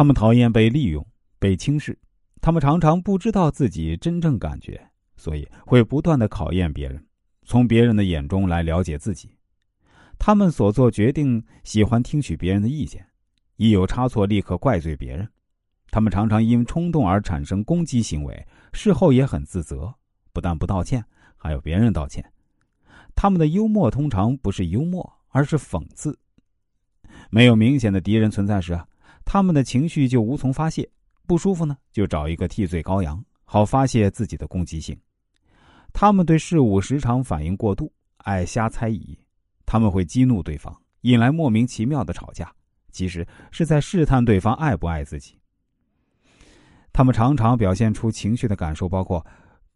他们讨厌被利用、被轻视，他们常常不知道自己真正感觉，所以会不断的考验别人，从别人的眼中来了解自己。他们所做决定喜欢听取别人的意见，一有差错立刻怪罪别人。他们常常因冲动而产生攻击行为，事后也很自责，不但不道歉，还有别人道歉。他们的幽默通常不是幽默，而是讽刺。没有明显的敌人存在时啊，他们的情绪就无从发泄，不舒服呢就找一个替罪羔羊，好发泄自己的攻击性。他们对事物时常反应过度，爱瞎猜疑，他们会激怒对方，引来莫名其妙的吵架，其实是在试探对方爱不爱自己。他们常常表现出情绪的感受，包括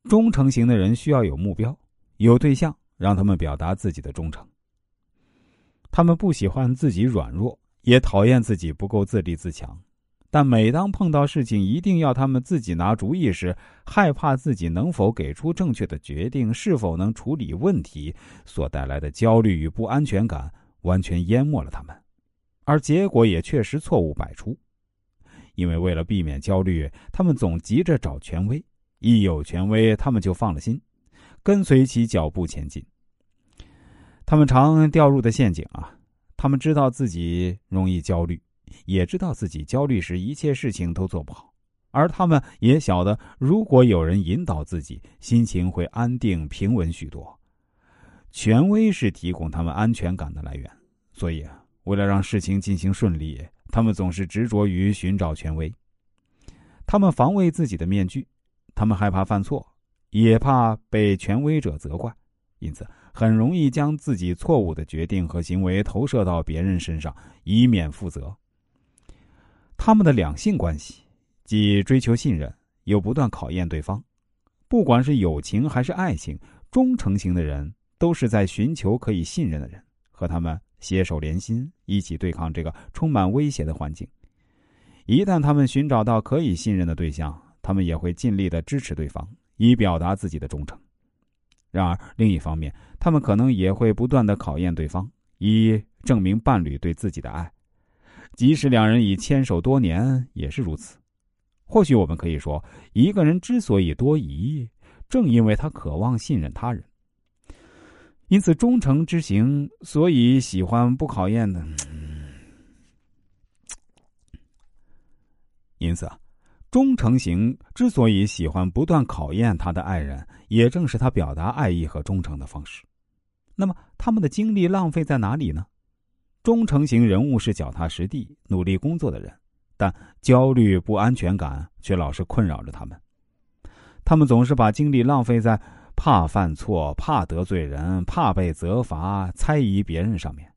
忠诚型的人需要有目标、有对象，让他们表达自己的忠诚。他们不喜欢自己软弱，也讨厌自己不够自立自强，但每当碰到事情一定要他们自己拿主意时，害怕自己能否给出正确的决定，是否能处理问题所带来的焦虑与不安全感，完全淹没了他们，而结果也确实错误百出。因为为了避免焦虑，他们总急着找权威，一有权威，他们就放了心，跟随其脚步前进。他们常掉入的陷阱啊，他们知道自己容易焦虑，也知道自己焦虑时一切事情都做不好，而他们也晓得，如果有人引导自己，心情会安定平稳许多。权威是提供他们安全感的来源，所以啊，为了让事情进行顺利。他们总是执着于寻找权威，他们防卫自己的面具，他们害怕犯错，也怕被权威者责怪，因此很容易将自己错误的决定和行为投射到别人身上，以免负责。他们的两性关系既追求信任，又不断考验对方。不管是友情还是爱情，忠诚型的人都是在寻求可以信任的人，和他们。携手连心，一起对抗这个充满威胁的环境。一旦他们寻找到可以信任的对象，他们也会尽力的支持对方，以表达自己的忠诚。然而，另一方面，他们可能也会不断的考验对方，以证明伴侣对自己的爱。即使两人已牵手多年，也是如此。或许我们可以说，一个人之所以多疑，正因为他渴望信任他人。因此，忠诚之行，所以喜欢不考验的。因此啊，忠诚型之所以喜欢不断考验他的爱人，也正是他表达爱意和忠诚的方式。那么，他们的精力浪费在哪里呢？忠诚型人物是脚踏实地、努力工作的人，但焦虑、不安全感却老是困扰着他们。他们总是把精力浪费在。怕犯错，怕得罪人，怕被责罚，猜疑别人上面，